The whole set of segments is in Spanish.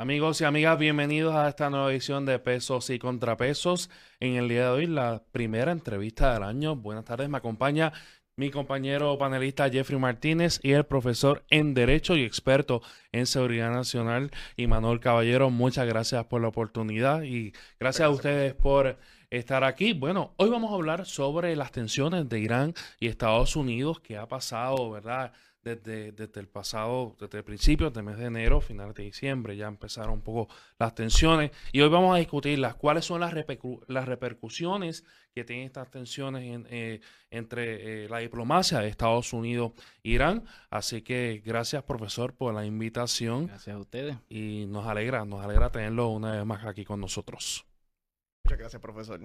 Amigos y amigas, bienvenidos a esta nueva edición de Pesos y Contrapesos. En el día de hoy, la primera entrevista del año. Buenas tardes, me acompaña mi compañero panelista Jeffrey Martínez y el profesor en Derecho y experto en Seguridad Nacional, Manuel Caballero. Muchas gracias por la oportunidad y gracias a ustedes por estar aquí. Bueno, hoy vamos a hablar sobre las tensiones de Irán y Estados Unidos, que ha pasado, ¿verdad? Desde, desde el pasado, desde el principio del mes de enero, finales de diciembre, ya empezaron un poco las tensiones y hoy vamos a discutirlas. ¿Cuáles son las, las repercusiones que tienen estas tensiones eh, entre eh, la diplomacia de Estados Unidos e Irán? Así que gracias, profesor, por la invitación. Gracias a ustedes. Y nos alegra, nos alegra tenerlo una vez más aquí con nosotros. Muchas gracias, profesor.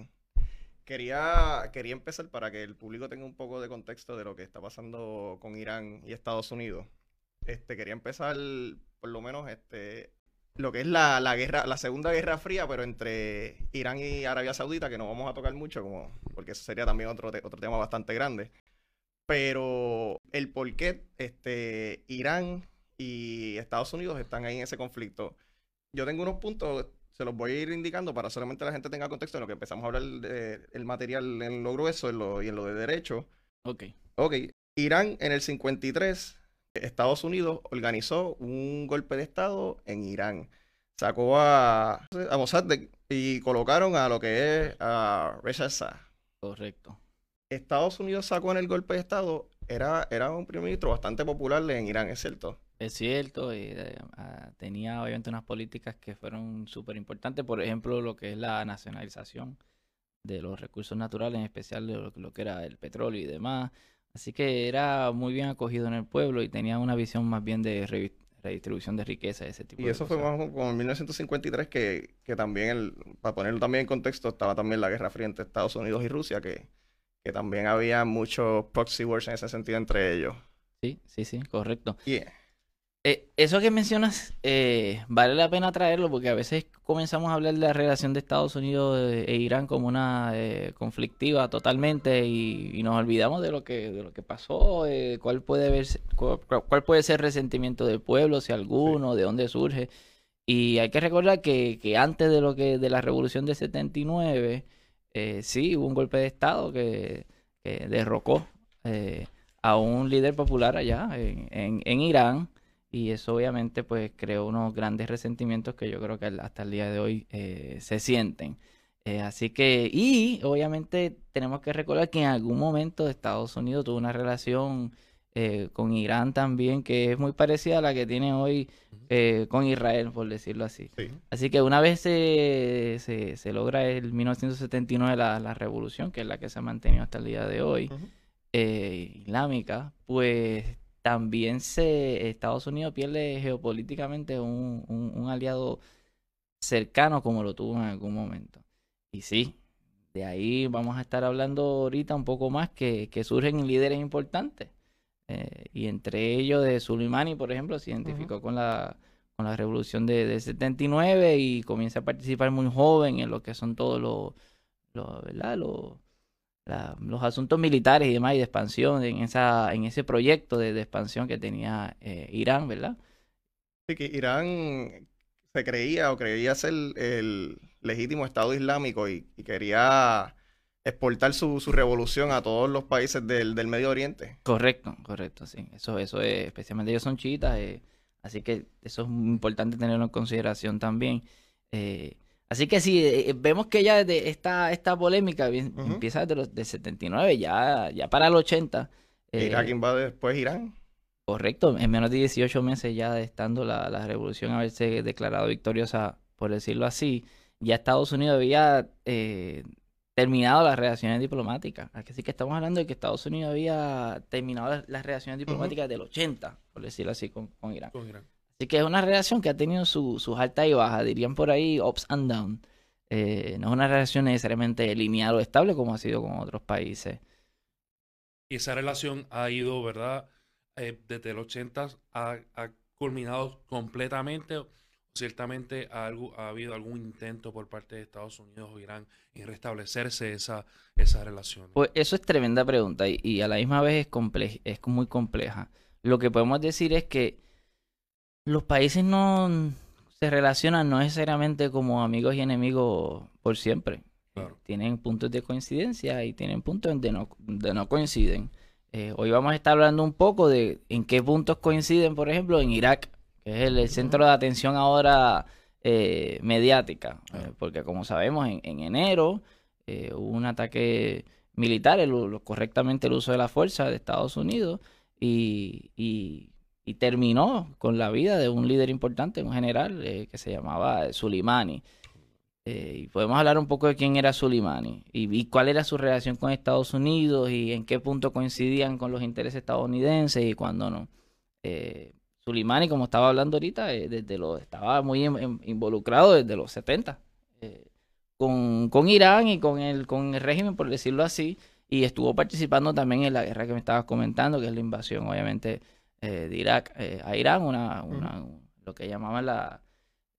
Quería, quería empezar para que el público tenga un poco de contexto de lo que está pasando con Irán y Estados Unidos. Este, quería empezar, por lo menos, este, lo que es la, guerra, la segunda guerra fría, pero entre Irán y Arabia Saudita, que no vamos a tocar mucho, como, porque eso sería también otro, otro tema bastante grande. Pero el por qué este, Irán y Estados Unidos están ahí en ese conflicto. Yo tengo unos puntos se los voy a ir indicando para solamente la gente tenga contexto en lo que empezamos a hablar del material en lo grueso y en lo de derecho. Ok. Ok. Irán en el 53, Estados Unidos organizó un golpe de Estado en Irán. Sacó a, a Mossadegh y colocaron a lo que es a Reza Shah. Correcto. Estados Unidos sacó en el golpe de Estado, era, era un primer ministro bastante popular en Irán, ¿es cierto? Es cierto, y, eh, ah, tenía obviamente unas políticas que fueron súper importantes, por ejemplo, lo que es la nacionalización de los recursos naturales, en especial de lo, que era el petróleo y demás. Así que era muy bien acogido en el pueblo y tenía una visión más bien de redistribución de riqueza, ese tipo y eso fue más como en 1953 que, que también, el, para ponerlo también en contexto, estaba también la Guerra Fría entre Estados Unidos y Rusia, que, que también había muchos proxy wars en ese sentido entre ellos. Sí, sí, sí, correcto. Yeah. Eh, eso que mencionas eh, vale la pena traerlo porque a veces comenzamos a hablar de la relación de Estados Unidos e Irán como una eh, conflictiva totalmente y, nos olvidamos de lo que de lo que pasó, cuál puede ver, cuál, puede ser el resentimiento del pueblo, si alguno, de dónde surge. Y hay que recordar que, que, antes de lo que de la revolución de 79 sí hubo un golpe de estado que, derrocó a un líder popular allá en, en Irán y eso obviamente pues creó unos grandes resentimientos que yo creo que hasta el día de hoy eh, se sienten. Eh, así que, y obviamente tenemos que recordar que en algún momento Estados Unidos tuvo una relación eh, con Irán también que es muy parecida a la que tiene hoy con Israel, por decirlo así. Así que una vez se, se, logra el 1979 la, la, revolución, que es la que se ha mantenido hasta el día de hoy, islámica, pues también se Estados Unidos pierde geopolíticamente un, un, aliado cercano como lo tuvo en algún momento. Y sí, de ahí vamos a estar hablando ahorita un poco más que, que surgen líderes importantes. Eh, y entre ellos de Soleimani, por ejemplo, se identificó con la con la revolución de, de, 79 y comienza a participar muy joven en lo que son todos los, los, ¿verdad? los los asuntos militares y demás y de expansión en esa en ese proyecto de, expansión que tenía eh, Irán, ¿verdad? Sí, que Irán se creía o creía ser el legítimo Estado Islámico y, quería exportar su, su, revolución a todos los países del, del, Medio Oriente. Correcto, correcto, sí. Eso, eso es, especialmente ellos son chiitas, eh, así que eso es importante tenerlo en consideración también. Eh, Así que sí, eh, eh, vemos que ya desde esta, esta polémica empieza desde los de 79, ya, ya para el 80. Eh, ¿Irak invade después Irán? Correcto, en menos de 18 meses ya estando la, la revolución haberse declarado victoriosa, por decirlo así, ya Estados Unidos había eh, terminado las relaciones diplomáticas. Así que estamos hablando de que Estados Unidos había terminado las, relaciones diplomáticas del 80, por decirlo así, con, con Irán. Con Irán. Así que es una relación que ha tenido sus altas y bajas, dirían por ahí ups and downs. Eh, no es una relación necesariamente lineal o estable como ha sido con otros países. Y esa relación ha ido, ¿verdad? Eh, desde el 80 ha, culminado completamente. Ciertamente ha, ha, habido algún intento por parte de Estados Unidos o Irán en restablecerse esa, esa relación. Pues eso es tremenda pregunta y, y a la misma vez es, es muy compleja. Lo que podemos decir es que los países no se relacionan no necesariamente como amigos y enemigos por siempre. Claro. Tienen puntos de coincidencia y tienen puntos donde no, donde no coinciden. Eh, hoy vamos a estar hablando un poco de en qué puntos coinciden, por ejemplo, en Irak, que es el, el centro de atención ahora eh, mediática. Eh, porque como sabemos, en, en enero eh, hubo un ataque militar, el, correctamente el uso de la fuerza de Estados Unidos, y, y- y terminó con la vida de un líder importante, un general eh, que se llamaba Soleimani. Eh, y podemos hablar un poco de quién era Soleimani y, cuál era su relación con Estados Unidos y en qué punto coincidían con los intereses estadounidenses y cuándo no. Eh, como estaba hablando ahorita, eh, desde lo, estaba muy in- in- involucrado desde los 70 eh, con, con Irán y con el, con el régimen, por decirlo así, y estuvo participando también en la guerra que me estabas comentando, que es la invasión, obviamente, eh, de Irak eh, a Irán, una, una, lo que llamaban la,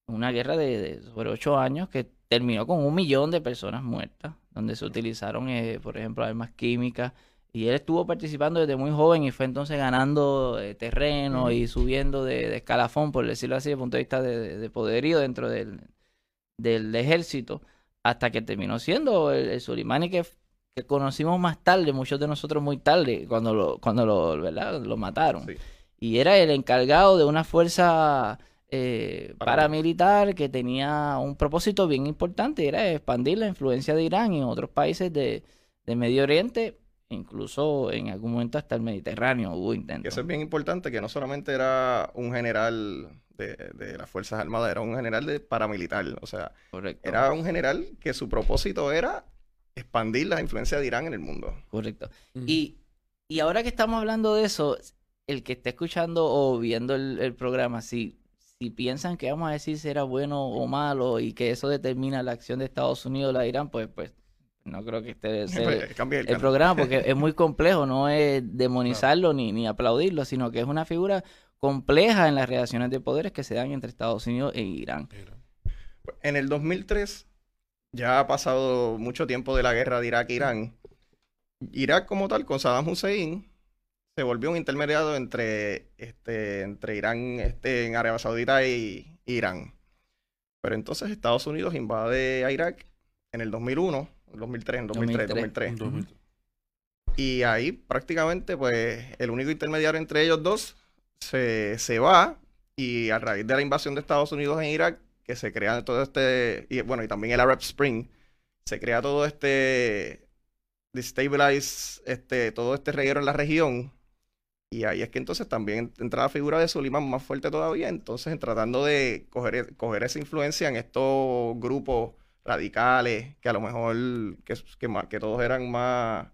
una guerra de, de sobre ocho años que terminó con un millón de personas muertas, donde se utilizaron, eh, por ejemplo, armas químicas. Y él estuvo participando desde muy joven y fue entonces ganando eh, terreno y subiendo de, de escalafón, por decirlo así, desde el punto de vista de, de- de poderío dentro del, del ejército, hasta que terminó siendo el, el Soleimani que, que conocimos más tarde, muchos de nosotros muy tarde, cuando lo, cuando lo, ¿verdad? lo mataron. Sí. Y era el encargado de una fuerza eh, Paramilitar. que tenía un propósito bien importante, era expandir la influencia de Irán en otros países de, de Medio Oriente, incluso en algún momento hasta el Mediterráneo hubo intentos. eso es bien importante, que no solamente era un general de, de las Fuerzas Armadas, era un general de paramilitar. O sea, Correcto. era un general que su propósito era expandir la influencia de Irán en el mundo. Correcto. Y, y ahora que estamos hablando de eso, el que esté escuchando o viendo el, el programa, si, si piensan que vamos a decir si era bueno o malo y que eso determina la acción de Estados Unidos o la de Irán, pues, pues no creo que este ser Cambia el el programa porque es muy complejo, no es demonizarlo ni, ni aplaudirlo, sino que es una figura compleja en las relaciones de poderes que se dan entre Estados Unidos e Irán. Mira. En el 2003, ya ha pasado mucho tiempo de la guerra de Irak-Irán. Irak como tal, con Saddam Hussein, se volvió un intermediario entre, este, entre Irán, este, en Arabia Saudita y Irán. Pero entonces Estados Unidos invade a Irak en el 2001, 2003, en 2003, 2003. 2003. Un momento. Y ahí prácticamente, pues, el único intermediario entre ellos dos se, se va. Y a raíz de la invasión de Estados Unidos en Irak, que se crea todo este, y bueno, y también el Arab Spring, se crea todo este destabilize, este, todo este reguero en la región. Y ahí es que entonces también entra la figura de Solimán más fuerte todavía, entonces en tratando de coger, coger esa influencia en estos grupos radicales, que a lo mejor, que, que, más- que todos eran más,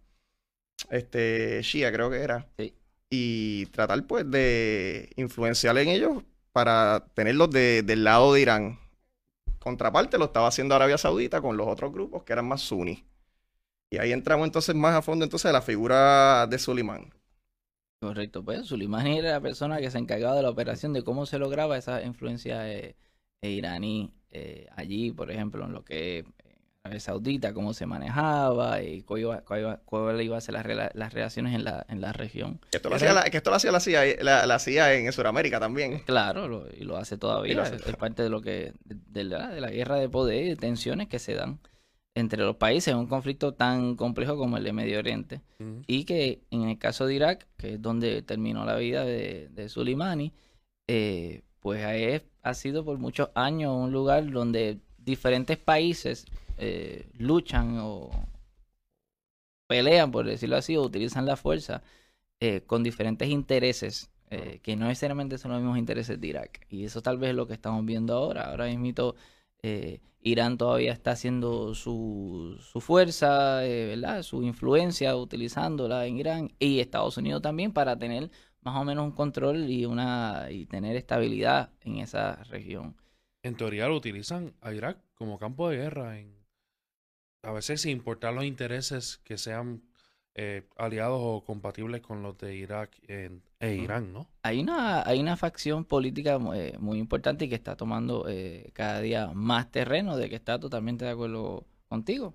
este, Shia creo que era. Sí. Y tratar pues de influenciar en ellos para tenerlos de- del lado de Irán. Contraparte lo estaba haciendo Arabia Saudita con los otros grupos que eran más suní. Y ahí entramos entonces más a fondo entonces de la figura de Suleiman. Correcto, pues Soleimani era la persona que se encargaba de la operación, de cómo se lograba esa influencia eh, eh, iraní eh, allí, por ejemplo, en lo que es eh, Arabia Saudita, cómo se manejaba y cuál iba, cuál iba, cuál iba a ser las, rela- las relaciones en la, en la región. Que esto lo hacía la, que esto lo hacía la CIA, la, la CIA en Sudamérica también. Claro, lo- y lo hace todavía, Y lo hace. es, parte de lo que, de, de la, de la guerra de poder y de tensiones que se dan entre los países un conflicto tan complejo como el de Medio Oriente. Y que en el caso de Irak, que es donde terminó la vida de, de Soleimani, eh, pues es- ha sido por muchos años un lugar donde diferentes países eh, luchan o pelean, por decirlo así, o utilizan la fuerza eh, con diferentes intereses, eh, que no necesariamente son los mismos intereses de Irak. Y eso tal vez es lo que estamos viendo ahora. Ahora mismo Irán todavía está haciendo su, su fuerza, eh, ¿verdad? Su influencia utilizándola en Irán y Estados Unidos también para tener más o menos un control y una y tener estabilidad en esa región. En teoría lo utilizan a Irak como campo de guerra. En, a veces sin importar los intereses que sean eh, aliados o compatibles con los de Irak en- e Irán, ¿no? Hay una, hay una facción política eh, muy importante y que está tomando eh, cada día más terreno, de que está totalmente de acuerdo contigo.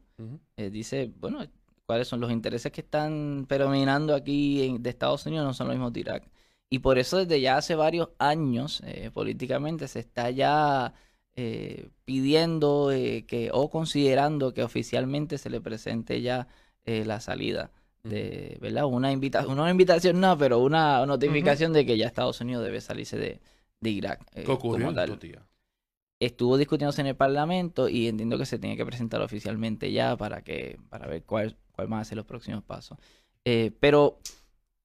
Eh, dice, bueno, cuáles son los intereses que están predominando aquí en- de Estados Unidos, no son los mismos de Irak. Y por eso desde ya hace varios años, eh, políticamente, se está ya eh, pidiendo eh, que o considerando que oficialmente se le presente ya la salida de, ¿verdad? Una invitación, una invitación no, pero una notificación de que ya Estados Unidos debe salirse de, de Irak. ¿Qué ocurrió Estuvo discutiéndose en el Parlamento y entiendo que se tiene que presentar oficialmente ya para que para ver cuál, cuál van a ser los próximos pasos. pero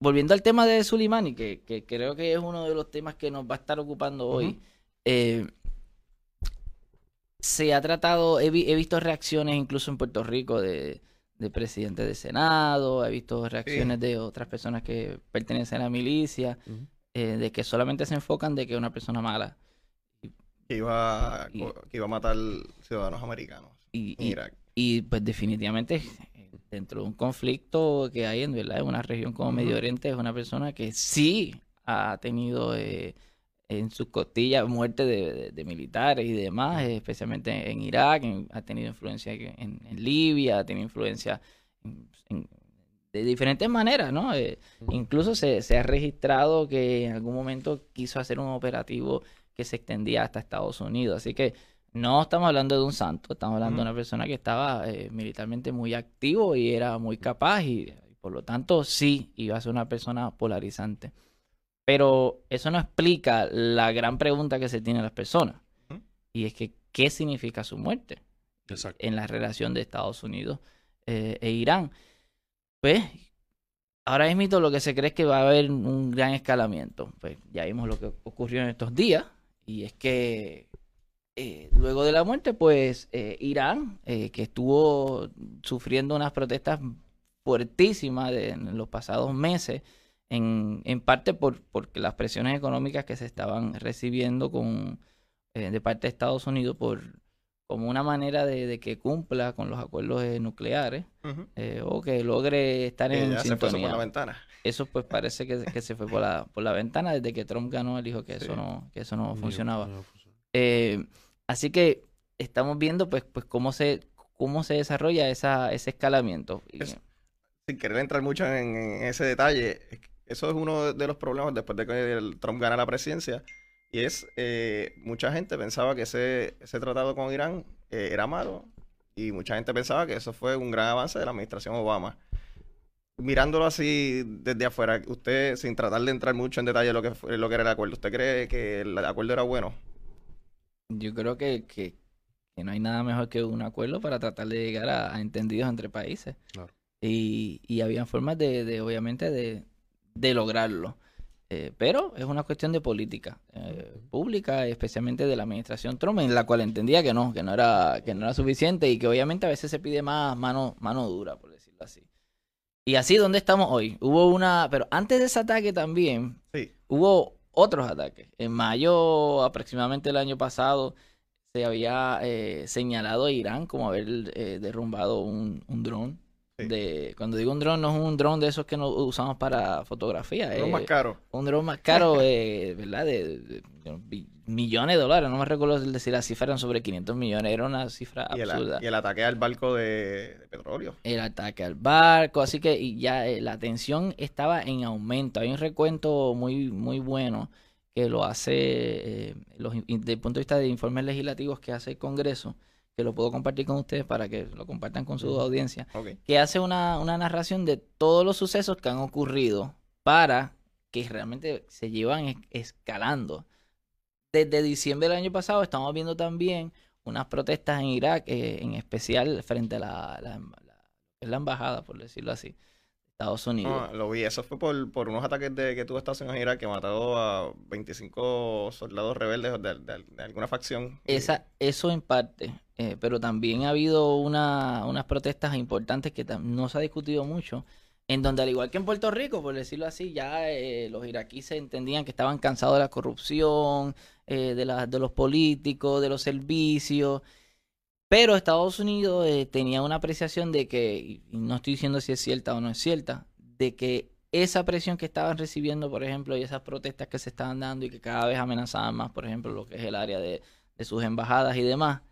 volviendo al tema de Sulimani, que, que, creo que es uno de los temas que nos va a estar ocupando hoy, eh, se ha tratado, he, visto reacciones incluso en Puerto Rico de, de presidente de Senado, he visto reacciones de otras personas que pertenecen a la milicia, eh, de que solamente se enfocan de que es una persona mala. Que iba, que iba a matar ciudadanos americanos y, en Irak. Y pues definitivamente dentro de un conflicto que hay en, ¿verdad? en una región como Medio Oriente, es una persona que sí ha tenido eh, en sus costillas muerte de, militares y demás, especialmente en Irak, ha tenido influencia en, Libia, ha tenido influencia de diferentes maneras, ¿no? Eh, incluso se, se, ha registrado que en algún momento quiso hacer un operativo que se extendía hasta Estados Unidos, así que no estamos hablando de un santo, estamos hablando de una persona que estaba eh, militarmente muy activo y era muy capaz y, por lo tanto sí iba a ser una persona polarizante. Pero eso no explica la gran pregunta que se tiene las personas. Y es que, ¿qué significa su muerte? En la relación de Estados Unidos eh, e Irán. Pues, ahora es mito lo que se cree es que va a haber un gran escalamiento. Pues ya vimos lo que ocurrió en estos días. Y es que eh, luego de la muerte, pues eh, Irán, eh, que estuvo sufriendo unas protestas fuertísimas en los pasados meses, en, en parte por porque las presiones económicas que se estaban recibiendo con de parte de Estados Unidos por como una manera de, que cumpla con los acuerdos nucleares o que logre estar en ya sintonía. Se por la ventana. Eso pues parece que, que, se fue por la, por la ventana desde que Trump ganó, él dijo que eso no que eso no funcionaba. Eh, Así que estamos viendo pues, pues cómo se cómo se desarrolla esa, ese escalamiento. sin querer entrar mucho en, ese detalle, eso es uno de los problemas después de que Trump gana la presidencia. Y es, eh, mucha gente pensaba que ese, ese tratado con Irán eh, era malo. Y mucha gente pensaba que eso fue un gran avance de la administración Obama. Mirándolo así desde afuera, usted, sin tratar de entrar mucho en detalle lo que, lo que era el acuerdo, ¿usted cree que el acuerdo era bueno? yo creo que, que, no hay nada mejor que un acuerdo para tratar de llegar a, entendidos entre países. Y, y había formas de, de obviamente, de, de lograrlo. Eh, pero es una cuestión de política eh, pública, especialmente de la administración Trump, en la cual entendía que no, que no era, que no era suficiente y que obviamente a veces se pide más mano, mano dura, por decirlo así. Y así, ¿dónde estamos hoy? Hubo una, pero antes de ese ataque también, hubo otros ataques. En mayo, aproximadamente el año pasado, se había eh, señalado a Irán como haber derrumbado un, un dron. De, cuando digo un dron, no es un dron de esos que no usamos para fotografía. Un dron más caro. Un dron más caro, eh, ¿verdad? de, millones de dólares, no me recuerdo decir la cifra, eran sobre 500 millones, era una cifra absurda. y el ataque al barco de, petróleo. El ataque al barco, así que ya eh, la tensión estaba en aumento. Hay un recuento muy, muy bueno que lo hace, eh, los, desde el punto de vista de informes legislativos que hace el Congreso, que lo puedo compartir con ustedes para que lo compartan con su audiencia, que hace una, una narración de todos los sucesos que han ocurrido para que realmente se llevan escalando. Desde diciembre del año pasado estamos viendo también unas protestas en Irak, eh, en especial frente a la, la, embajada, por decirlo así, Estados Unidos. Ah, lo vi, eso fue por, por unos ataques de, que tuvo Estados Unidos en Irak que matado a 25 soldados rebeldes de, alguna facción. Esa, eso en parte, eh, pero también ha habido una, unas protestas importantes que no se ha discutido mucho en donde al igual que en Puerto Rico, por decirlo así, ya eh, los iraquíes entendían que estaban cansados de la corrupción, eh, de, de los políticos, de los servicios, pero Estados Unidos eh, tenía una apreciación de que, y no estoy diciendo si es cierta o no es cierta, de que esa presión que estaban recibiendo, por ejemplo, y esas protestas que se estaban dando y que cada vez amenazaban más, por ejemplo, lo que es el área de, de sus embajadas y demás,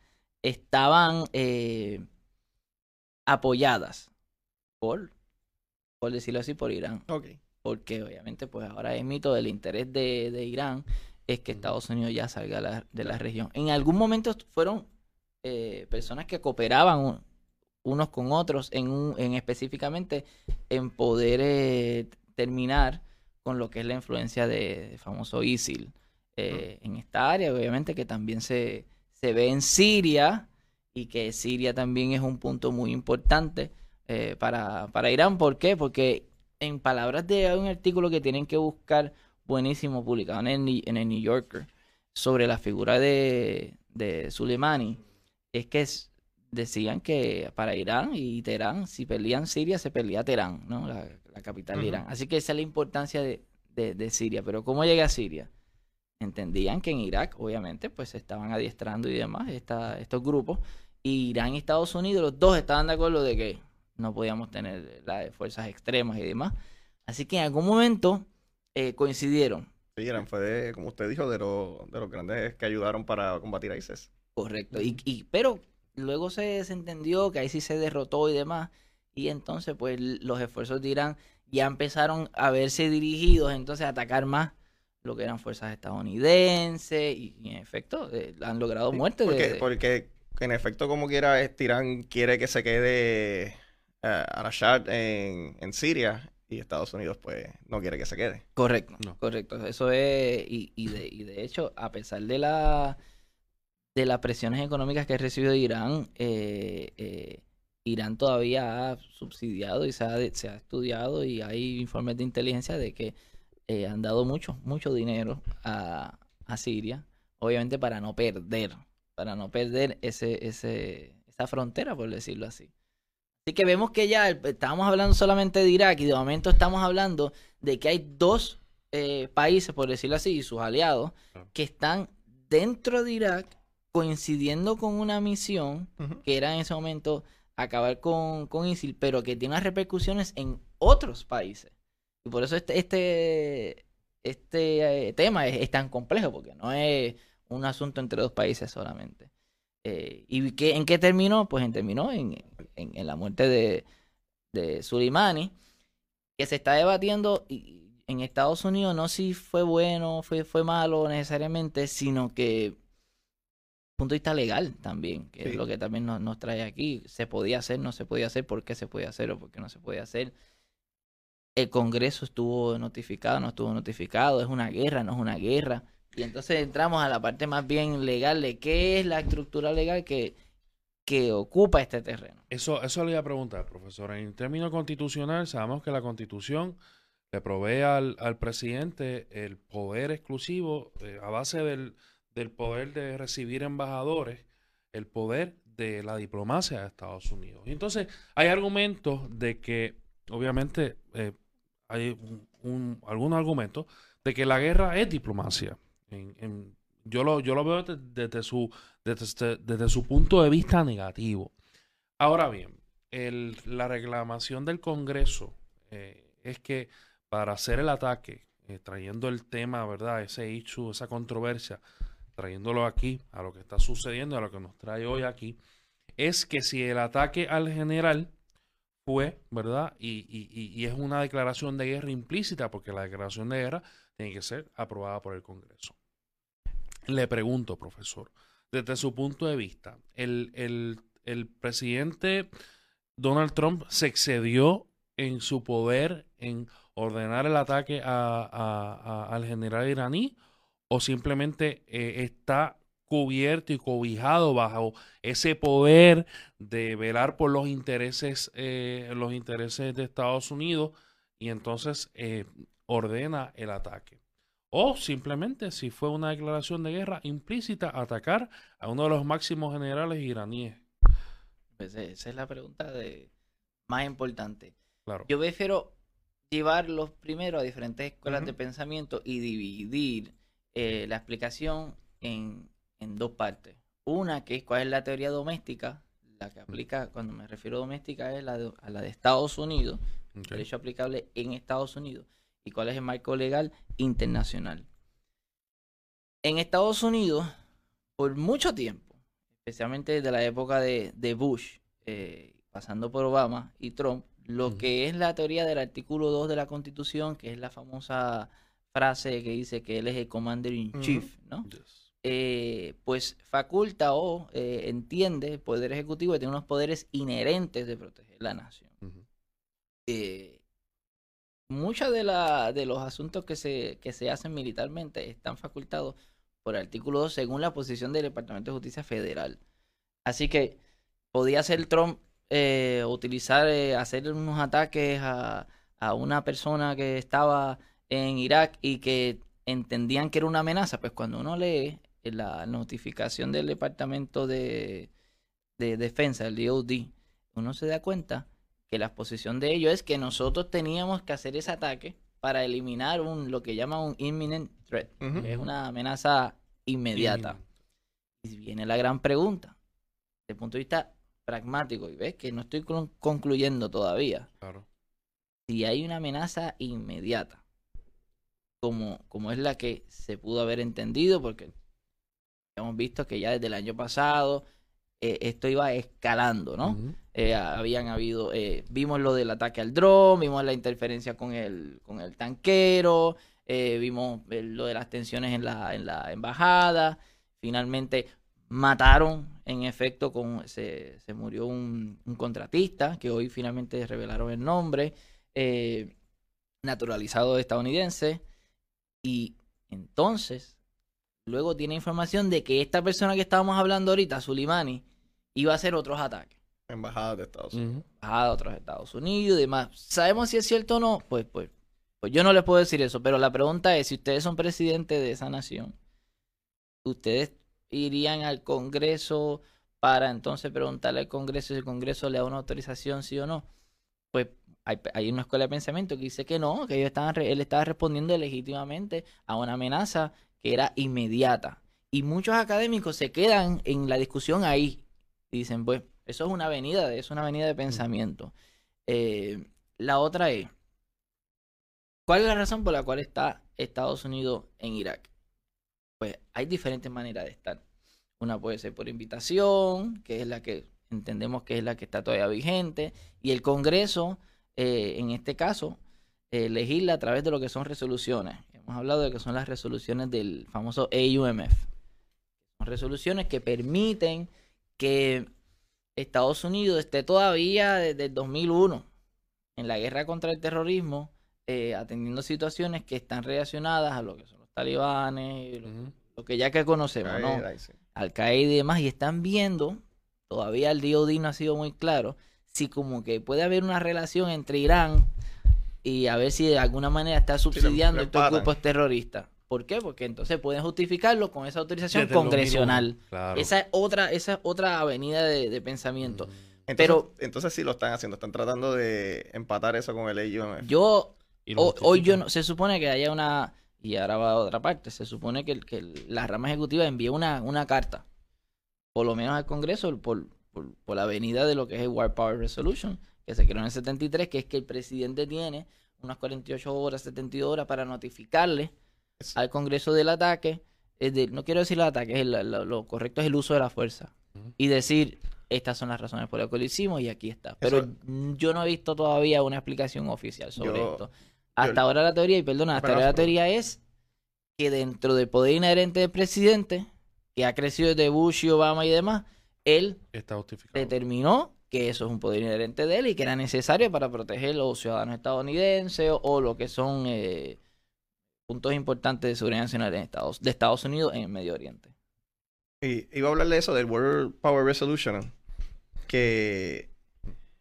estaban apoyadas por por decirlo así, por Irán. porque obviamente pues ahora es mito del interés de, de Irán es que. Estados Unidos ya salga la- de la región. En algún momento fueron eh, personas que cooperaban un- unos con otros en, un, en específicamente en poder eh, terminar con lo que es la influencia de, de famoso ISIL eh, en esta área, obviamente que también se, se ve en Siria y que Siria también es un punto muy importante eh, para, para Irán. ¿Por qué? Porque en palabras de un artículo que tienen que buscar buenísimo publicado en el, en el New Yorker sobre la figura de, de Soleimani, es que es- decían que para Irán y Teherán, si perdían Siria, se perdía Teherán, ¿no? la, la capital de. Irán. Así que esa es la importancia de, de- de Siria. Pero ¿cómo llega a Siria? Entendían que en Irak, obviamente, pues se estaban adiestrando y demás esta- estos grupos. Y Irán y Estados Unidos, los dos estaban de acuerdo de que no podíamos tener las fuerzas extremas y demás. Así que en algún momento eh, coincidieron. Sí, Irán fue, de, como usted dijo, de, los de los grandes que ayudaron para combatir a ISIS. Correcto. Y, y- pero luego se, se entendió que ahí sí se derrotó y demás. Y entonces, pues, los esfuerzos de Irán ya empezaron a verse dirigidos entonces a atacar más lo que eran fuerzas estadounidenses. Y, y en efecto, eh, han logrado muerte de- porque, de, porque en efecto, como quiera, este Irán quiere que se quede eh, Al-Assad en, en Siria y Estados Unidos, pues, no quiere que se quede. Correcto, No. correcto. Eso es, y, y, de, y de hecho, a pesar de la de las presiones económicas que ha recibido Irán, eh, eh, Irán todavía ha subsidiado y se ha, se ha estudiado y hay informes de inteligencia de que eh, han dado mucho, mucho dinero a, a Siria, obviamente para no perder, para no perder ese, ese, esa frontera, por decirlo así. Así que vemos que ya estábamos hablando solamente de Irak y de momento estamos hablando de que hay dos eh, países, por decirlo así, y sus aliados, que están dentro de Irak coincidiendo con una misión que era en ese momento acabar con, con ISIL, pero que tiene unas repercusiones en otros países. Y por eso este, este, este eh, tema es, es tan complejo, porque no es un asunto entre dos países solamente. Eh, ¿Y qué, en qué terminó? Pues en, terminó en, en- en la muerte de, de Soleimani, que se está debatiendo y- en Estados Unidos no si fue bueno, fue, fue malo necesariamente, sino que punto de vista legal también, que es lo que también nos, nos trae aquí. Se podía hacer, no se podía hacer, por qué se podía hacer o por qué no se podía hacer. El Congreso estuvo notificado, no estuvo notificado, es una guerra, no es una guerra. Y entonces entramos a la parte más bien legal de qué es la estructura legal que, que ocupa este terreno. Eso, eso le iba a preguntar, profesor. En términos constitucional, sabemos que la constitución le provee al, al presidente el poder exclusivo eh, a base del, del poder de recibir embajadores, el poder de la diplomacia de Estados Unidos. Y entonces hay argumentos de que, obviamente, eh, hay un- un- algunos argumentos de que la guerra es diplomacia. Yo, lo, yo lo veo desde, su, desde, desde su punto de vista negativo. Ahora bien, la reclamación del Congreso eh, es que para hacer el ataque, eh, trayendo el tema, ¿verdad? Ese issue, esa controversia, trayéndolo aquí a lo que está sucediendo, a lo que nos trae hoy aquí, es que si el ataque al general fue, ¿verdad? Y, y- es una declaración de guerra implícita, porque la declaración de guerra tiene que ser aprobada por el Congreso. Le pregunto, profesor, desde su punto de vista, el, presidente Donald Trump se excedió en su poder en ordenar el ataque a- al general iraní o simplemente eh, está cubierto y cobijado bajo ese poder de velar por los intereses eh, los intereses de Estados Unidos y entonces eh, ordena el ataque. O simplemente si fue una declaración de guerra implícita atacar a uno de los máximos generales iraníes. Pues esa es la pregunta de, más importante. claro. Yo prefiero llevarlos primero a diferentes escuelas de pensamiento y dividir eh, la explicación en, en dos partes. Una que es cuál es la teoría doméstica, la que aplica, cuando me refiero a doméstica, es la de, a la de Estados Unidos, Ok. derecho aplicable en Estados Unidos, y cuál es el marco legal internacional. En Estados Unidos, por mucho tiempo, especialmente desde la época de, de Bush, eh, pasando por Obama y Trump, lo que es la teoría del artículo 2 de la Constitución, que es la famosa frase que dice que él es el Commander in. Chief, ¿no? Yes. eh, pues faculta o eh, entiende el Poder Ejecutivo que tiene unos poderes inherentes de proteger la nación. Eh, muchos de, la, de los asuntos que se, que se hacen militarmente están facultados por el artículo 2 según la posición del Departamento de Justicia Federal. Así que podía ser Trump eh, utilizar, eh, hacer unos ataques a, a una persona que estaba en Irak y que entendían que era una amenaza. Pues cuando uno lee la notificación del Departamento de, de Defensa, el DOD, uno se da cuenta que la posición de ellos es que nosotros teníamos que hacer ese ataque para eliminar un lo que llaman un imminent threat, que es una amenaza inmediata. Y viene la gran pregunta, desde el punto de vista pragmático, y ves que no estoy con- concluyendo todavía. Claro. Si hay una amenaza inmediata, como, como es la que se pudo haber entendido, porque hemos visto que ya desde el año pasado eh, esto iba escalando, ¿no? Eh, habían habido, eh, vimos lo del ataque al dron, vimos la interferencia con el, con el tanquero, eh, vimos eh, lo de las tensiones en la, en la embajada, finalmente mataron, en efecto, con, se, se murió un, un contratista, que hoy finalmente revelaron el nombre, eh, naturalizado estadounidense, y entonces, luego tiene información de que esta persona que estábamos hablando ahorita, Sulimani, iba a hacer otros ataques Embajadas de Estados Unidos. Ujú. a otros Estados Unidos y demás. ¿Sabemos si es cierto o no? Pues, pues, pues yo no les puedo decir eso, pero la pregunta es, si ustedes son presidentes de esa nación, ¿ustedes irían al Congreso para entonces preguntarle al Congreso si el Congreso le da una autorización, sí o no? Pues hay, una escuela de pensamiento que dice que no, que ellos estaban, él estaba respondiendo legítimamente a una amenaza que era inmediata. Y muchos académicos se quedan en la discusión ahí. Dicen, pues, eso es una avenida, es una avenida de pensamiento. Eh, la otra es, ¿cuál es la razón por la cual está Estados Unidos en Irak? Pues hay diferentes maneras de estar. Una puede ser por invitación, que es la que entendemos que es la que está todavía vigente, y el Congreso, eh, en este caso, eh, legisla a través de lo que son resoluciones. Hemos hablado de que son las resoluciones del famoso AUMF. Son resoluciones que permiten que Estados Unidos esté todavía desde el 2001 en la guerra contra el terrorismo, eh, atendiendo situaciones que están relacionadas a lo que son los talibanes, lo, que ya que conocemos, ¿no? Al Qaeda y demás, y están viendo, todavía el DOD no ha sido muy claro, si como que puede haber una relación entre Irán y a ver si de alguna manera está subsidiando estos grupos terroristas. ¿Por qué? Porque entonces pueden justificarlo con esa autorización Desde congresional. 2001, Claro. Esa es otra, esa es otra avenida de, de pensamiento. Ujú. Entonces, Pero- entonces sí lo están haciendo, están tratando de empatar eso con el AUMF. Yo, hoy yo no, se supone que haya una, y ahora va a otra parte, se supone que, que la rama ejecutiva envía una, una carta, por lo menos al Congreso, por, por, por la avenida de lo que es el War Power Resolution, que se creó en el 73, que es que el presidente tiene unas 48 horas, 72 horas para notificarle al Congreso del ataque, es de- no quiero decir el ataque, es el- lo, lo correcto es el uso de la fuerza, y decir, estas son las razones por las que lo hicimos y aquí está. Pero Eso- yo no he visto todavía una explicación oficial sobre Yo- esto. Hasta yo- ahora la teoría, y perdona, hasta ahora la teoría es que dentro del poder inherente del presidente, que ha crecido desde Bush y Obama y demás, él Está justificado. determinó que eso es un poder inherente de él y que era necesario para proteger a los ciudadanos estadounidenses o, o lo que son eh, puntos importantes de seguridad nacional en Estados, de Estados Unidos en el Medio Oriente. Y iba a hablar de eso, del World Power Resolution. Que.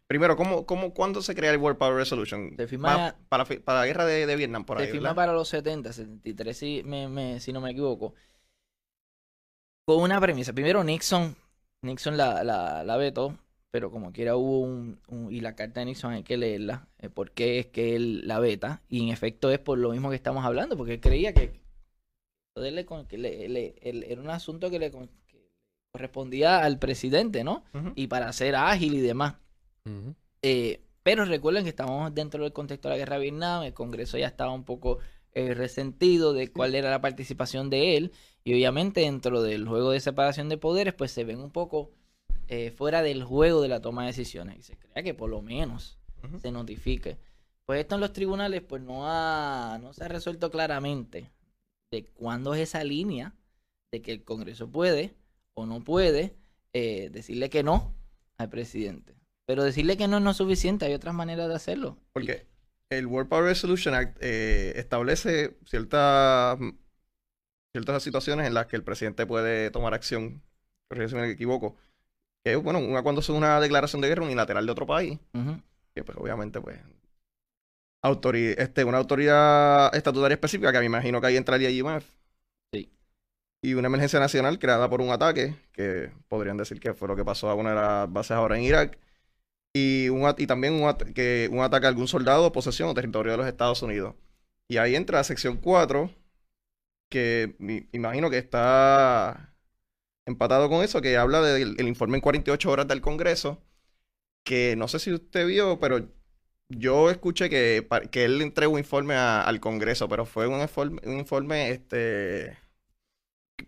Primero, ¿cómo, cómo, ¿cuándo se crea el World Power Resolution? Se firma- para, la guerra de, de Vietnam, por Se ahí. firma ¿verdad? para los 70, 73, si, me, me- si no me equivoco. Con una premisa. Primero Nixon, Nixon la, la, la vetó, pero como quiera hubo un, un- Y la carta de Nixon hay que leerla. eh, ¿Por qué es que él la veta? Y en efecto es por lo mismo que estamos hablando, porque él creía que, le que le- le- él- era un asunto que le que correspondía al presidente, ¿no? Y para ser ágil y demás. Eh, pero recuerden que estamos dentro del contexto de la guerra de Vietnam, el Congreso ya estaba un poco eh, resentido de cuál era la participación de él, y obviamente dentro del juego de separación de poderes, pues se ven un poco eh, fuera del juego de la toma de decisiones, y se crea que por lo menos se notifique. Pues esto en los tribunales pues no, ha, no se ha resuelto claramente de cuándo es esa línea de que el Congreso puede o no puede eh, decirle que no al presidente. Pero decirle que no no es suficiente, hay otras maneras de hacerlo. Porque el World Power Resolution Act eh, establece ciertas, ciertas situaciones en las que el presidente puede tomar acción, si me equivoco, que es, bueno, una cuando es una declaración de guerra unilateral de otro país, que pues obviamente pues autori- este, una autoridad estatutaria específica, que me imagino que ahí entraría IMF. Sí. Y una emergencia nacional creada por un ataque, que podrían decir que fue lo que pasó a una de las bases ahora en Irak. Y, un, y también un, que un ataque a algún soldado, posesión o territorio de los Estados Unidos. Y ahí entra la sección 4, que mi- imagino que está empatado con eso, que habla del el informe en 48 horas del Congreso, que no sé si usted vio, pero yo escuché que, que él entregó un informe al Congreso, pero fue un informe, un informe este,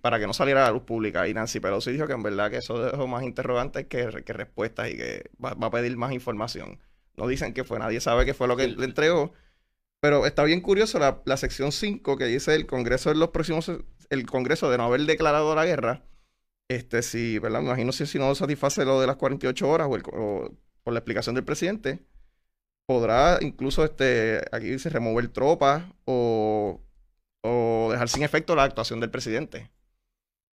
para que no saliera a la luz pública. Y Nancy Pelosi dijo que en verdad que eso dejó más interrogantes que, que respuestas y que va, va a pedir más información. No dicen que fue, nadie sabe qué fue lo que le entregó. Pero está bien curioso la, la sección 5 que dice el Congreso en los próximos, el Congreso de no haber declarado la guerra. Este, si, ¿verdad? Me imagino si, si no satisface lo de las 48 horas o, el, o por la explicación del presidente, podrá incluso, este, aquí dice, remover tropas o, o dejar sin efecto la actuación del presidente.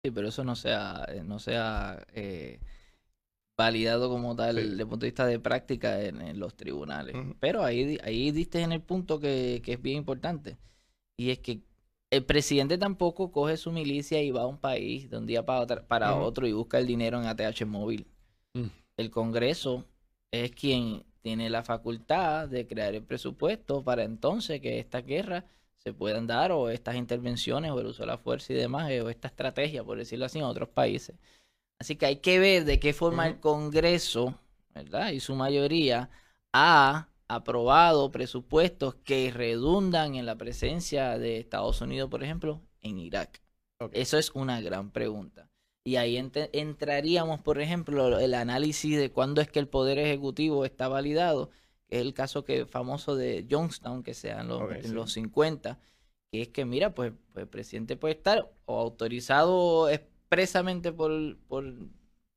Sí, pero eso no sea, eh, no sea eh, validado como tal Sí. desde el punto de vista de práctica en, en los tribunales. Pero ahí, ahí diste en el punto que, que es bien importante. Y es que el presidente tampoco coge su milicia y va a un país de un día para, otra- para otro y busca el dinero en ATH móvil. Mm. El Congreso es quien tiene la facultad de crear el presupuesto para entonces que estas guerras se puedan dar o estas intervenciones o el uso de la fuerza y demás eh, o esta estrategia, por decirlo así, en otros países. Así que hay que ver de qué forma el. Congreso, ¿verdad? Y su mayoría ha aprobado presupuestos que redundan en la presencia de Estados Unidos, por ejemplo, en Irak. Eso es una gran pregunta. Y ahí entraríamos, por ejemplo, el análisis de cuándo es que el poder ejecutivo está validado, que es el caso que famoso de Johnstown, que sea en los, Ok, en sí. los 50, que es que, mira, pues, pues el presidente puede estar o autorizado expresamente por, por,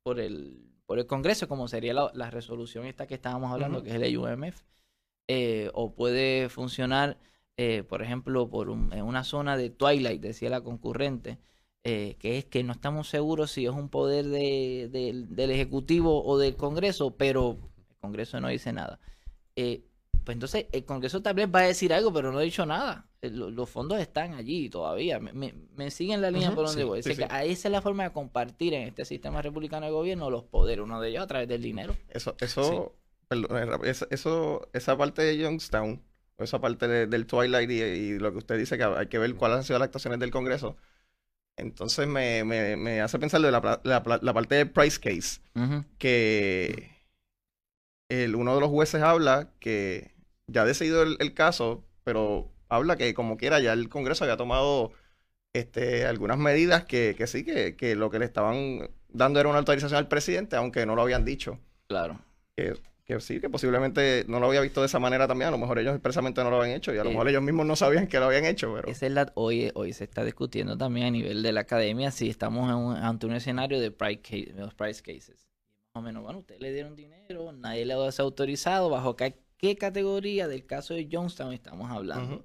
por, el, por el Congreso, como sería la, la resolución esta que estábamos hablando, que es el UMF, eh, o puede funcionar, eh, por ejemplo, por un- en una zona de Twilight, decía la concurrente, eh, que es que no estamos seguros si es un poder de- del Ejecutivo o del Congreso, pero el Congreso no dice nada. Eh, pues entonces el Congreso tal vez va a decir algo, pero no ha dicho nada. Eh, lo- los fondos están allí todavía. Me, me- me siguen la línea por donde sí, voy. sí, que esa es la forma de compartir en este sistema republicano de gobierno los poderes, uno de ellos a través del dinero. Eso, eso, perdón, eh, esa- eso, esa parte de Youngstown, esa parte de- del Twilight y, y lo que usted dice que hay que ver cuáles han sido las actuaciones del Congreso, entonces me, me, me hace pensar de la, la, la parte de Price Case, que el, uno de los jueces habla que ya ha decidido el, el caso, pero habla que como quiera ya el Congreso había tomado este, algunas medidas que, que sí, que, que lo que le estaban dando era una autorización al presidente, aunque no lo habían dicho Claro. que, que sí, que posiblemente no lo había visto de esa manera también. A lo mejor ellos expresamente no lo habían hecho y a lo Eh, mejor ellos mismos no sabían que lo habían hecho, pero Esa es la, hoy, hoy se está discutiendo también a nivel de la academia si estamos en un- ante un escenario de price, case- los price cases. O menos, bueno, ustedes le dieron dinero, nadie le ha desautorizado, bajo ca- qué categoría del caso de Johnstown estamos hablando.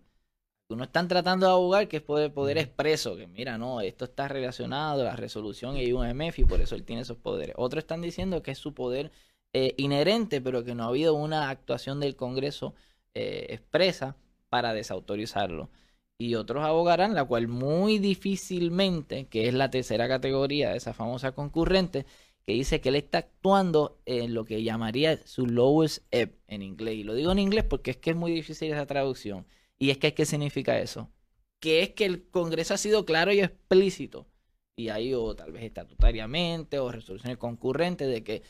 Uno están tratando de abogar que es poder, poder expreso, que mira, no, esto está relacionado a la resolución y un MF y por eso él tiene esos poderes. Otros están diciendo que es su poder eh, inherente, pero que no ha habido una actuación del Congreso eh, expresa para desautorizarlo. Y otros abogarán, la cual muy difícilmente, que es la tercera categoría de esa famosa concurrente, que dice que él está actuando en lo que llamaría su lowest ebb en inglés. Y lo digo en inglés porque es que es muy difícil esa traducción. Y es que, ¿qué significa eso? Que es que el Congreso ha sido claro y explícito. Y ahí, o tal vez estatutariamente, o resoluciones concurrentes, de que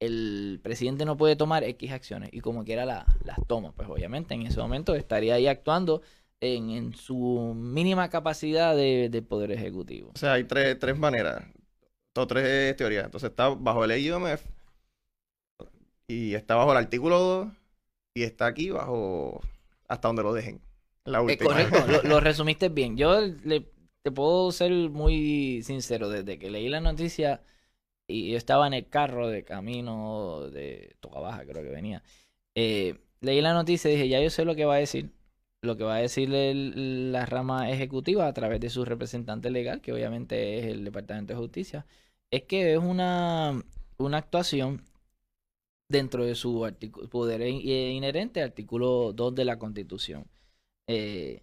el presidente no puede tomar X acciones. Y como quiera la- las toma. Pues obviamente en ese momento estaría ahí actuando en, en su mínima capacidad de, de poder ejecutivo. o sea, hay tres, tres maneras, o tres teorías. Entonces está bajo el IUMF y está bajo el artículo 2 y está aquí bajo hasta donde lo dejen. La Eh, última. correcto, lo, lo resumiste bien. Yo le- te puedo ser muy sincero, desde que leí la noticia y yo estaba en el carro de camino de Toca Baja, creo que venía. eh, leí la noticia y dije, ya yo sé lo que va a decir. Lo que va a decir la rama ejecutiva a través de su representante legal, que obviamente es el Departamento de Justicia, es que es una, una actuación dentro de su poder eh, inherente, artículo 2 de la Constitución. Eh,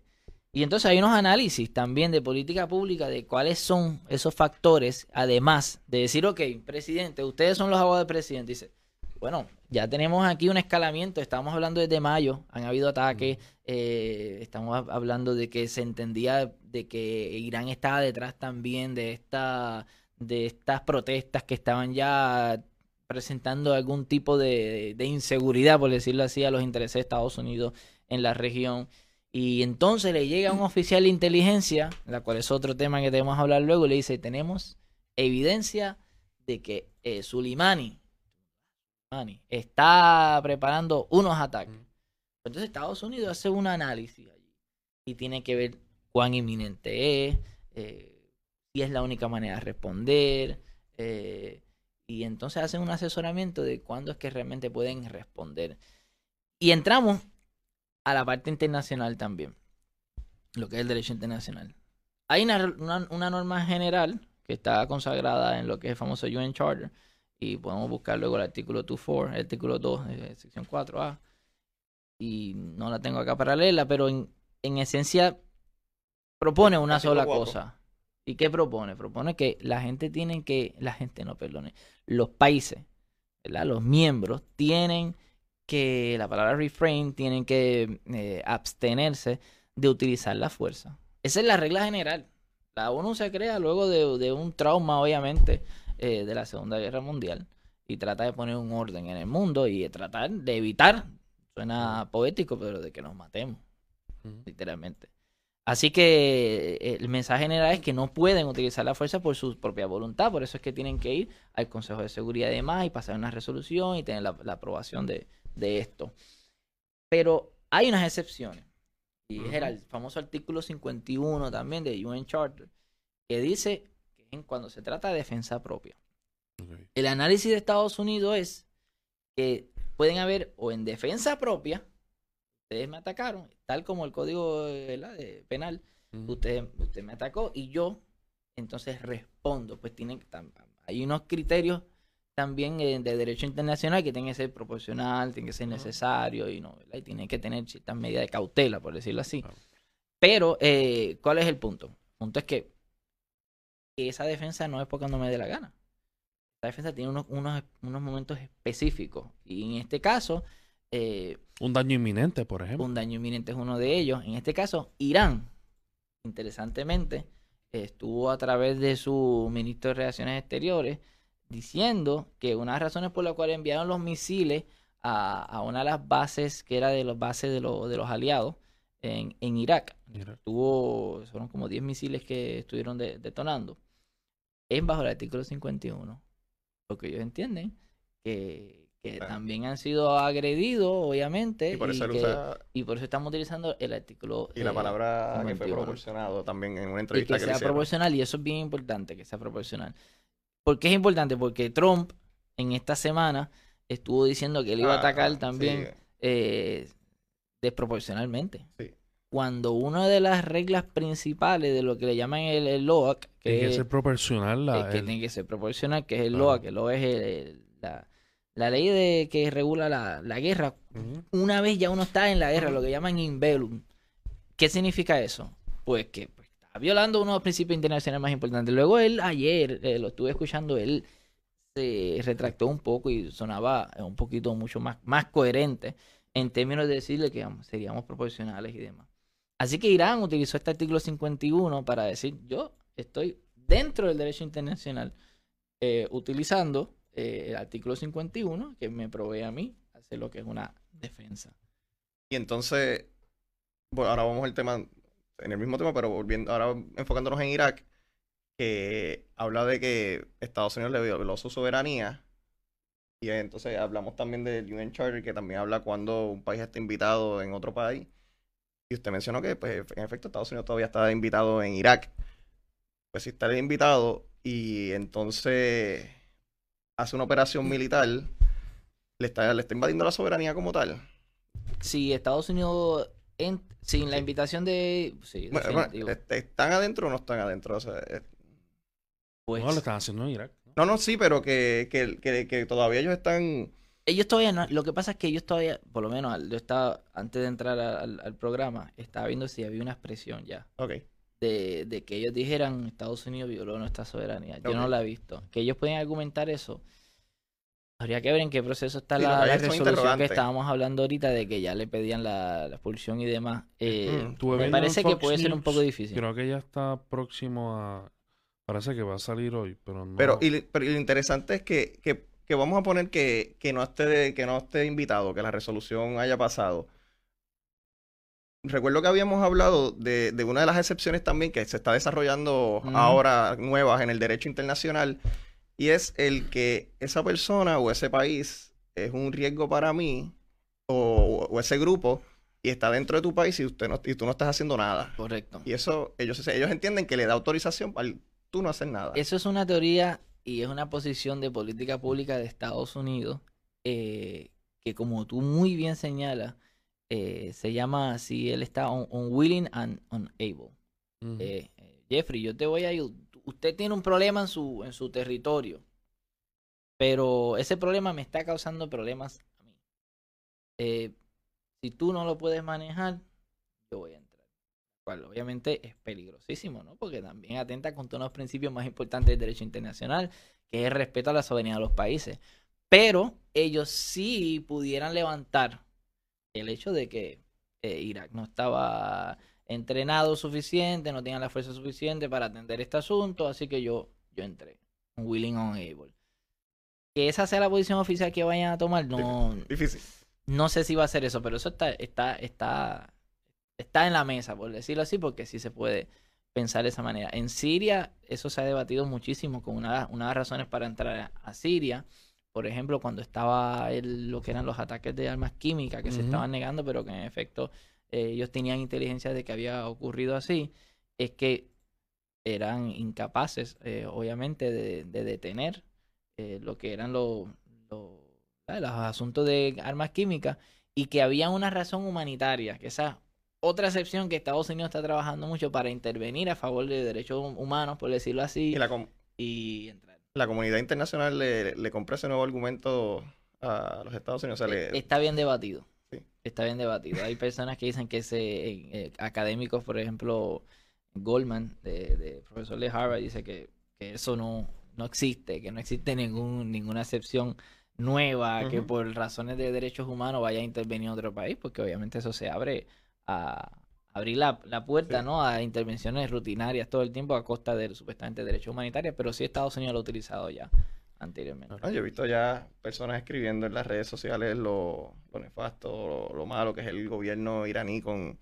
y entonces hay unos análisis también de política pública de cuáles son esos factores, además de decir, ok, presidente, ustedes son los abogados del presidente. Dice, bueno, ya tenemos aquí un escalamiento, estamos hablando desde mayo, han habido ataques, eh, estamos hab- hablando de que se entendía de que Irán estaba detrás también de esta de estas protestas que estaban ya presentando algún tipo de, de inseguridad, por decirlo así, a los intereses de Estados Unidos en la región. Y entonces le llega un oficial de inteligencia, la cual es otro tema que tenemos que hablar luego, y le dice, tenemos evidencia de que eh, Soleimani, Está preparando unos ataques. Ujú. Entonces Estados Unidos hace un análisis allí y tiene que ver cuán inminente es, eh, si es la única manera de responder, eh, y entonces hacen un asesoramiento de cuándo es que realmente pueden responder. Y entramos a la parte internacional también, lo que es el derecho internacional. Hay una, una, una norma general que está consagrada en lo que es el famoso UN Charter, y podemos buscar luego el artículo 2.4, el artículo 2, eh, sección 4A, y no la tengo acá para leerla, pero en, en esencia propone una sola cosa. ¿Y qué propone? Propone que la gente tiene que, la gente no, perdone, los países, ¿verdad? Los miembros tienen que, la palabra refrain, tienen que eh, abstenerse de utilizar la fuerza. Esa es la regla general. La ONU se crea luego de, de un trauma, obviamente, eh, de la Segunda Guerra Mundial y trata de poner un orden en el mundo y de tratar de evitar, suena poético, pero de que nos matemos, literalmente. Así que eh, el mensaje general es que no pueden utilizar la fuerza por su propia voluntad, por eso es que tienen que ir al Consejo de Seguridad y demás y pasar una resolución y tener la, la aprobación de, de esto. Pero hay unas excepciones. Y es el famoso artículo 51 también de UN Charter, que dice en cuando se trata de defensa propia. El análisis de Estados Unidos es que pueden haber o en defensa propia, ustedes me atacaron, tal como el código de penal, usted, usted me atacó y yo entonces respondo. Pues tienen hay unos criterios también eh, de derecho internacional que tienen que ser proporcional, tienen que ser necesario y no, ¿verdad? y tienen que tener ciertas medidas de cautela, por decirlo así. Pero, eh, ¿cuál es el punto? El punto es que, que esa defensa no es porque no me dé la gana. Esa defensa tiene unos, unos, unos momentos específicos. Y en este caso, eh, Un daño inminente, por ejemplo. un daño inminente es uno de ellos. En este caso, Irán, interesantemente, estuvo a través de su ministro de Relaciones Exteriores diciendo que una de las razones por las cuales enviaron los misiles a, a una de las bases que era de las bases de, los- de los aliados en, en Irak, tuvo, fueron como 10 misiles que estuvieron de- detonando, es bajo el artículo 51. Porque ellos entienden que, que también han sido agredidos, obviamente, Y por eso él que- usa y por eso estamos utilizando el artículo. y la eh, palabra que fue 51. proporcionado también en una y entrevista que que, le sea proporcional, y eso es bien importante, que sea proporcional. ¿Por qué es importante? Porque Trump en esta semana estuvo diciendo que él iba a Ah, atacar sí, también eh, desproporcionalmente. Sí. Cuando una de las reglas principales de lo que le llaman el, el LOAC, que, Tiene que es- ser proporcional. La, que el- tiene que ser proporcional, que es el Claro. LOAC, el LOAC es el- el- la, la ley de que regula la, la guerra una vez ya uno está en la guerra, lo que llaman invelum. ¿Qué significa eso? Pues que pues, está violando uno de los principios internacionales más importantes. Luego él, ayer, eh, lo estuve escuchando, él se retractó un poco y sonaba eh, un poquito mucho más, más coherente en términos de decirle que seríamos proporcionales y demás. Así que Irán utilizó este artículo 51 para decir, yo estoy dentro del derecho internacional eh, utilizando eh, el artículo 51 que me provee a mí hacer lo que es una defensa. Y entonces, bueno, ahora vamos al tema, en el mismo tema, pero volviendo, ahora enfocándonos en Irak, que habla de que Estados Unidos le violó su soberanía Y entonces hablamos también del UN Charter, que también habla cuando un país está invitado en otro país. Y usted mencionó que, pues, en efecto, Estados Unidos todavía está invitado en Irak. Pues si está invitado y entonces hace una operación militar, le está, le está invadiendo la soberanía como tal. Si Estados Unidos, en- sin la invitación de... Sí, Bueno, ¿Están adentro o no están adentro? O sea, eh, Pues, No, lo están haciendo en Irak. ¿no? no, no, sí, pero que, que, que, que todavía ellos están... ellos todavía no... Lo que pasa es que ellos todavía, por lo menos yo estaba, antes de entrar al, al programa, estaba viendo si había una expresión ya. Ok. de, de que ellos dijeran Estados Unidos violó nuestra soberanía. Yo no la he visto. Que ellos pueden argumentar eso. Habría que ver en qué proceso está Sí, la, la resolución que estábamos hablando ahorita de que ya le pedían la, la expulsión y demás. Eh, Mm, me parece que puede ser un poco difícil. Creo que ya está próximo a. Parece que va a salir hoy, pero no. Pero, y, pero y lo interesante es que, que, que vamos a poner que, que no esté que no esté invitado, que la resolución haya pasado. Recuerdo que habíamos hablado de, de una de las excepciones también que se está desarrollando ahora nuevas en el derecho internacional, y es el que esa persona o ese país es un riesgo para mí o, o ese grupo y está dentro de tu país y usted no, y tú no estás haciendo nada. Correcto. Y eso ellos, ellos entienden que le da autorización para tú no hacer nada. Eso es una teoría y es una posición de política pública de Estados Unidos eh, que como tú muy bien señalas, eh, se llama así, él está un- unwilling and unable. Eh, eh, Jeffrey, yo te voy a ayudar. Usted tiene un problema en su, en su territorio, pero ese problema me está causando problemas a mí. Si tú no lo puedes manejar, yo voy a entrar. Cual obviamente es peligrosísimo, ¿no? Porque también atenta contra uno de los principios más importantes del derecho internacional, que es el respeto a la soberanía de los países. Pero ellos sí pudieran levantar el hecho de que eh, Irak no estaba entrenado suficiente, no tenía la fuerza suficiente para atender este asunto, así que yo, yo entré. Un willing on able. Que esa sea la posición oficial que vayan a tomar, no, Difícil. no sé si va a ser eso, pero eso está, está, está, está en la mesa, por decirlo así, porque sí se puede pensar de esa manera. En Siria, eso se ha debatido muchísimo con una, una de las razones para entrar a, a Siria. Por ejemplo, cuando estaba el- lo que eran los ataques de armas químicas que se estaban negando, pero que en efecto eh, ellos tenían inteligencia de que había ocurrido así, es que eran incapaces, eh, obviamente, de, de detener eh, lo que eran los, los asuntos de armas químicas y que había una razón humanitaria, que esa otra excepción que Estados Unidos está trabajando mucho para intervenir a favor de derechos hum- humanos, por decirlo así, Y la, com- y entrar. la comunidad internacional le, le compra ese nuevo argumento a los Estados Unidos. O sea, le- Está bien debatido. Sí. Está bien debatido. Hay personas que dicen que ese, eh, académicos, por ejemplo, Goldman, de, de profesor de Harvard, dice que, que eso no, no existe, que no existe ningún, ninguna excepción nueva que por razones de derechos humanos vaya a intervenir en otro país, porque obviamente eso se abre a abrir la, la puerta Sí. ¿no? a intervenciones rutinarias todo el tiempo a costa de supuestamente derechos humanitarios, pero sí Estados Unidos lo ha utilizado ya anteriormente. Ah, yo he visto ya personas escribiendo en las redes sociales lo, lo nefasto, lo, lo malo que es el gobierno iraní con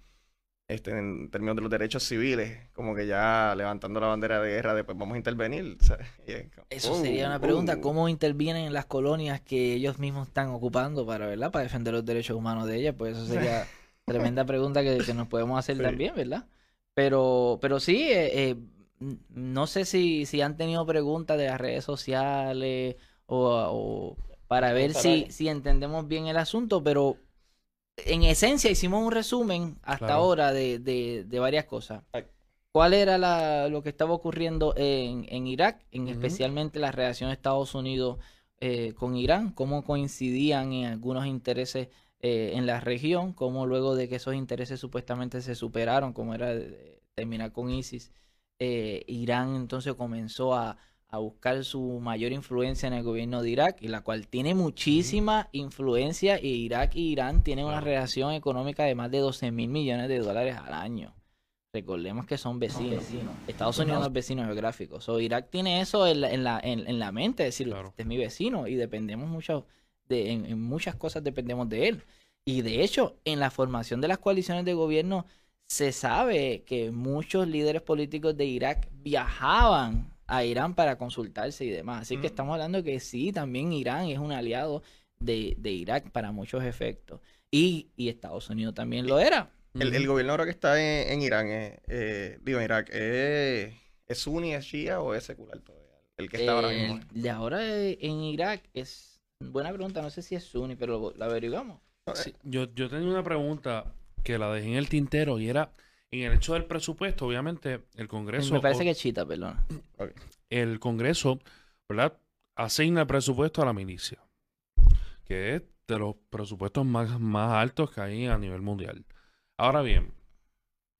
este en términos de los derechos civiles, como que ya levantando la bandera de guerra de pues vamos a intervenir. es Eso oh, sería una pregunta, oh. ¿cómo intervienen en las colonias que ellos mismos están ocupando para, ¿verdad? Para defender los derechos humanos de ellas? Pues eso sería tremenda pregunta que, que nos podemos hacer Sí. también, ¿verdad? Pero, pero sí, eh, eh, no sé si, si han tenido preguntas de las redes sociales o, o para ver si, si entendemos bien el asunto, pero en esencia hicimos un resumen hasta Claro. ahora de, de, de varias cosas. ¿Cuál era la- lo que estaba ocurriendo en, en Irak, en especialmente la relación de Estados Unidos eh, con Irán? ¿Cómo coincidían en algunos intereses eh, en la región? ¿Cómo luego de que esos intereses supuestamente se superaron, como era terminar con ISIS, eh, Irán entonces comenzó a, a buscar su mayor influencia en el gobierno de Irak, y la cual tiene muchísima influencia, y Irak y Irán tienen una relación económica de más de 12 mil millones de dólares al año. Recordemos que son vecinos. Estados Unidos no es vecino geográfico. So, Irak tiene eso en la, en la, en, en la mente, es decir, Claro. este es mi vecino y dependemos mucho de, en, en muchas cosas dependemos de él. Y de hecho, en la formación de las coaliciones de gobierno se sabe que muchos líderes políticos de Irak viajaban a Irán para consultarse y demás. Así que Ujú. estamos hablando que sí, también Irán es un aliado de, de Irak para muchos efectos. Y, y Estados Unidos también lo era. El, el gobierno ahora que está en, en Irán, eh, eh, digo, en Irak, eh, ¿es suní, es shia o es secular todavía? El que está ahora mismo. el de ahora en Irak es buena pregunta, no sé si es sunni, pero lo, lo averiguamos. Sí, yo, yo tenía una pregunta que la dejé en el tintero y era en el hecho del presupuesto, obviamente el Congreso, Me parece o- que es chita, perdona. el Congreso, ¿verdad? Asigna el presupuesto a la milicia, que es de los presupuestos más, más altos que hay a nivel mundial. Ahora bien,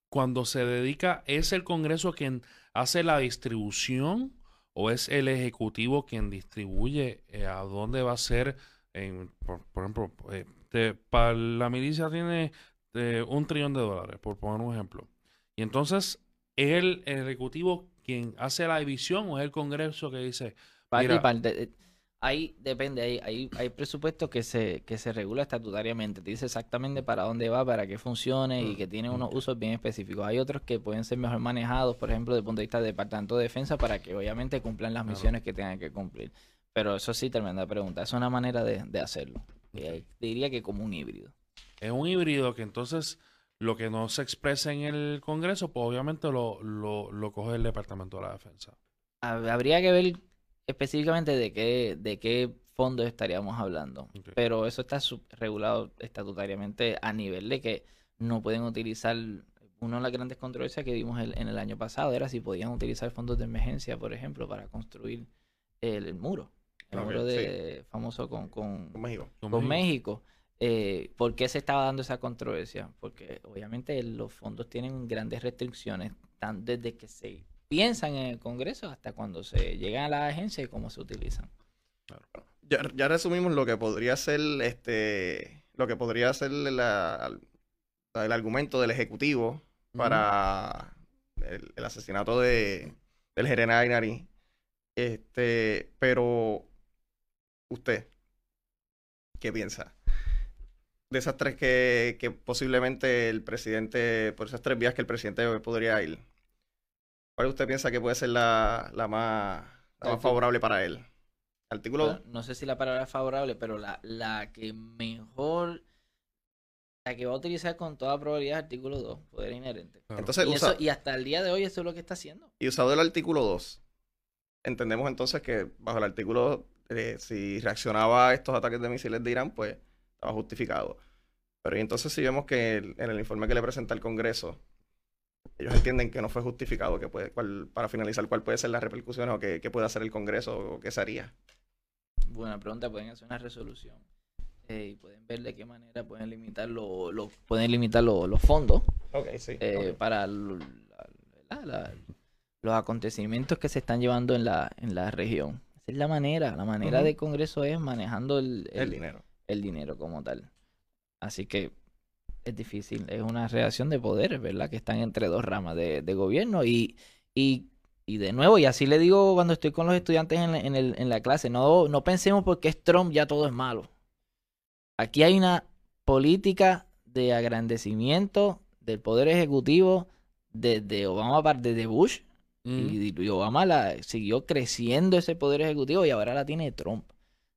cuando se dedica, ¿es el Congreso quien hace la distribución o es el Ejecutivo quien distribuye eh, a dónde va a ser, en- por, por ejemplo, eh, para la milicia tiene eh, un trillón de dólares, por poner un ejemplo. Y entonces, ¿es el, el Ejecutivo quien hace la división o es el Congreso que dice, Parte y Mira. parte. Eh, Ahí depende, hay, hay, hay presupuestos que se, que se regula estatutariamente, te dice exactamente para dónde va, para qué funcione y Mm, que tiene unos ok. usos bien específicos. Hay otros que pueden ser mejor manejados, por ejemplo, desde el punto de vista del Departamento de Defensa, para que obviamente cumplan las misiones que tengan que cumplir. Pero eso sí, tremenda pregunta. Es una manera de, de hacerlo. Ahí diría que como un híbrido. es un híbrido que entonces lo que no se expresa en el Congreso, pues obviamente lo, lo, lo coge el Departamento de la Defensa. Hab- Habría que ver específicamente de qué, de qué fondos estaríamos hablando. Pero eso está regulado estatutariamente a nivel de que no pueden utilizar. Una de las grandes controversias que vimos el- en el año pasado era si podían utilizar fondos de emergencia, por ejemplo, para construir el, el muro. El muro de, famoso con, con, Con México. con México. Eh, ¿Por qué se estaba dando esa controversia? Porque obviamente los fondos tienen grandes restricciones, tan desde que se piensan en el Congreso hasta cuando se llegan a la agencia y cómo se utilizan. Ya, ya resumimos lo que podría ser este lo que podría ser la- el argumento del ejecutivo para el, el asesinato de del general Ainari. Este, pero usted ¿qué piensa? De esas tres que, que posiblemente el presidente, por esas tres vías que el presidente podría ir, ¿cuál usted piensa que puede ser la, la más, la más Artículo- favorable para él? Artículo Bueno, no sé si la palabra es favorable, pero la, la que mejor, la que va a utilizar con toda probabilidad es artículo 2, poder inherente. Claro. Entonces, Y, usa- eso, y hasta el día de hoy eso es lo que está haciendo. Y usado el artículo 2, entendemos entonces que bajo el artículo, eh, si reaccionaba a estos ataques de misiles de Irán, pues estaba justificado. Pero y entonces si vemos que el- en el informe que le presenta el Congreso, ellos entienden que no fue justificado, que puede, cuál- para finalizar, cuál puede ser la repercusión o qué, puede hacer el Congreso o qué se haría. Buena pregunta, pueden hacer una resolución eh, y pueden ver de qué manera pueden limitar, lo, lo- pueden limitar lo- los fondos Ok, sí. eh, para la- la- la- los acontecimientos que se están llevando en la, en la región. Esa es la manera, la manera Ujú. del Congreso es manejando el, el el- dinero. el dinero como tal. Así que es difícil, es una relación de poderes, ¿verdad? Que están entre dos ramas de, de gobierno y, y, y de nuevo, y así le digo cuando estoy con los estudiantes en la, en el- en la clase, no, no pensemos porque es Trump ya todo es malo. Aquí hay una política de agrandecimiento del poder ejecutivo desde Obama, desde Bush, Mm. y, y Obama la, siguió creciendo ese poder ejecutivo y ahora la tiene Trump.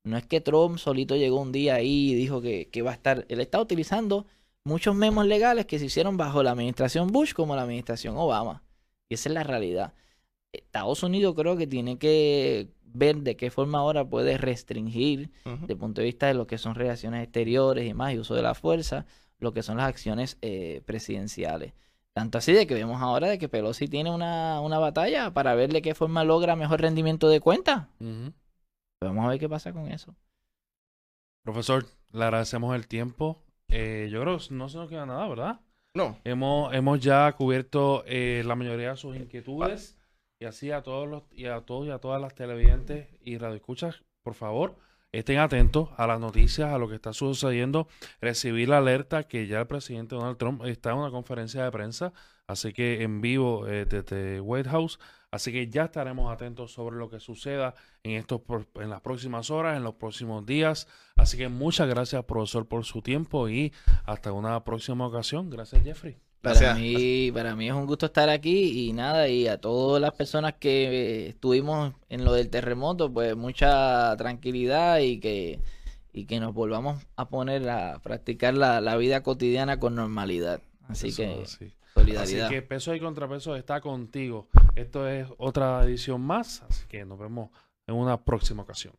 No es que Trump solito llegó un día ahí y dijo que, que va a estar. Él está utilizando muchos memos legales que se hicieron bajo la administración Bush como la administración Obama. Y esa es la realidad. Estados Unidos creo que tiene que ver de qué forma ahora puede restringir, Ujú. desde el punto de vista de lo que son relaciones exteriores y más, y uso de la fuerza, lo que son las acciones eh, presidenciales. Tanto así de que vemos ahora de que Pelosi tiene una, una batalla para ver de qué forma logra mejor rendimiento de cuenta. Vamos a ver qué pasa con eso. Profesor, le agradecemos el tiempo. Eh, yo creo que no se nos queda nada, ¿verdad? No, Hemos, hemos ya cubierto eh, la mayoría de sus inquietudes y así a todos los y a todos y a todas las televidentes y radioescuchas, por favor, estén atentos a las noticias, a lo que está sucediendo, recibir la alerta que ya el presidente Donald Trump está en una conferencia de prensa, así que en vivo eh, desde White House, así que ya estaremos atentos sobre lo que suceda en estos en las próximas horas, en los próximos días, así que muchas gracias profesor por su tiempo y hasta una próxima ocasión. Gracias Jeffrey. Para mí, para mí es un gusto estar aquí y nada, y a todas las personas que estuvimos en lo del terremoto, pues mucha tranquilidad y que, y que nos volvamos a poner a practicar la, la vida cotidiana con normalidad. Así que solidaridad. Así que peso y contrapeso está contigo. Esto es otra edición más, así que nos vemos en una próxima ocasión.